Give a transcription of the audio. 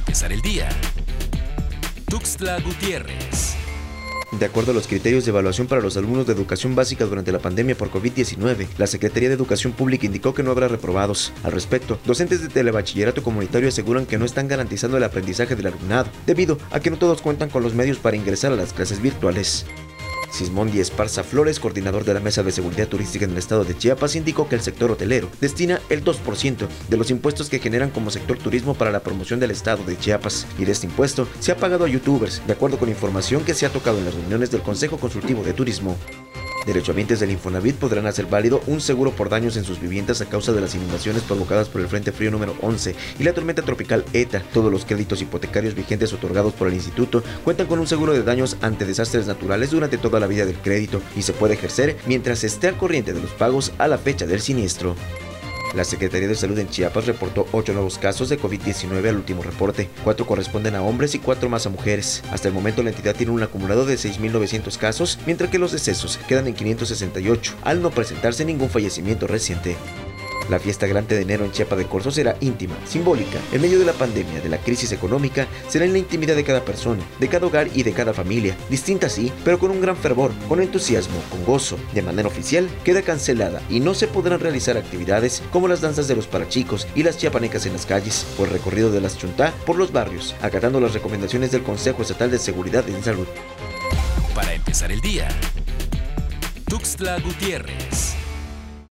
empezar el día. Tuxtla Gutiérrez. De acuerdo a los criterios de evaluación para los alumnos de educación básica durante la pandemia por COVID-19, la Secretaría de Educación Pública indicó que no habrá reprobados. Al respecto, docentes de telebachillerato comunitario aseguran que no están garantizando el aprendizaje del alumnado, debido a que no todos cuentan con los medios para ingresar a las clases virtuales. Sismondi Esparza Flores, coordinador de la Mesa de Seguridad Turística en el estado de Chiapas, indicó que el sector hotelero destina el 2% de los impuestos que generan como sector turismo para la promoción del estado de Chiapas. Y de este impuesto se ha pagado a youtubers, de acuerdo con información que se ha tocado en las reuniones del Consejo Consultivo de Turismo. Derechohabientes del Infonavit podrán hacer válido un seguro por daños en sus viviendas a causa de las inundaciones provocadas por el Frente Frío número 11 y la tormenta tropical ETA. Todos los créditos hipotecarios vigentes otorgados por el instituto cuentan con un seguro de daños ante desastres naturales durante toda la vida del crédito y se puede ejercer mientras esté al corriente de los pagos a la fecha del siniestro. La Secretaría de Salud en Chiapas reportó 8 nuevos casos de COVID-19 al último reporte. 4 corresponden a hombres y 4 más a mujeres. Hasta el momento la entidad tiene un acumulado de 6.900 casos, mientras que los decesos quedan en 568, al no presentarse ningún fallecimiento reciente. La fiesta grande de enero en Chiapa de Corzo será íntima, simbólica. En medio de la pandemia, de la crisis económica, será en la intimidad de cada persona, de cada hogar y de cada familia. Distinta sí, pero con un gran fervor, con entusiasmo, con gozo. De manera oficial, queda cancelada y no se podrán realizar actividades como las danzas de los parachicos y las chiapanecas en las calles, o el recorrido de las chuntá por los barrios, acatando las recomendaciones del Consejo Estatal de Seguridad en Salud. Para empezar el día. Tuxtla Gutiérrez.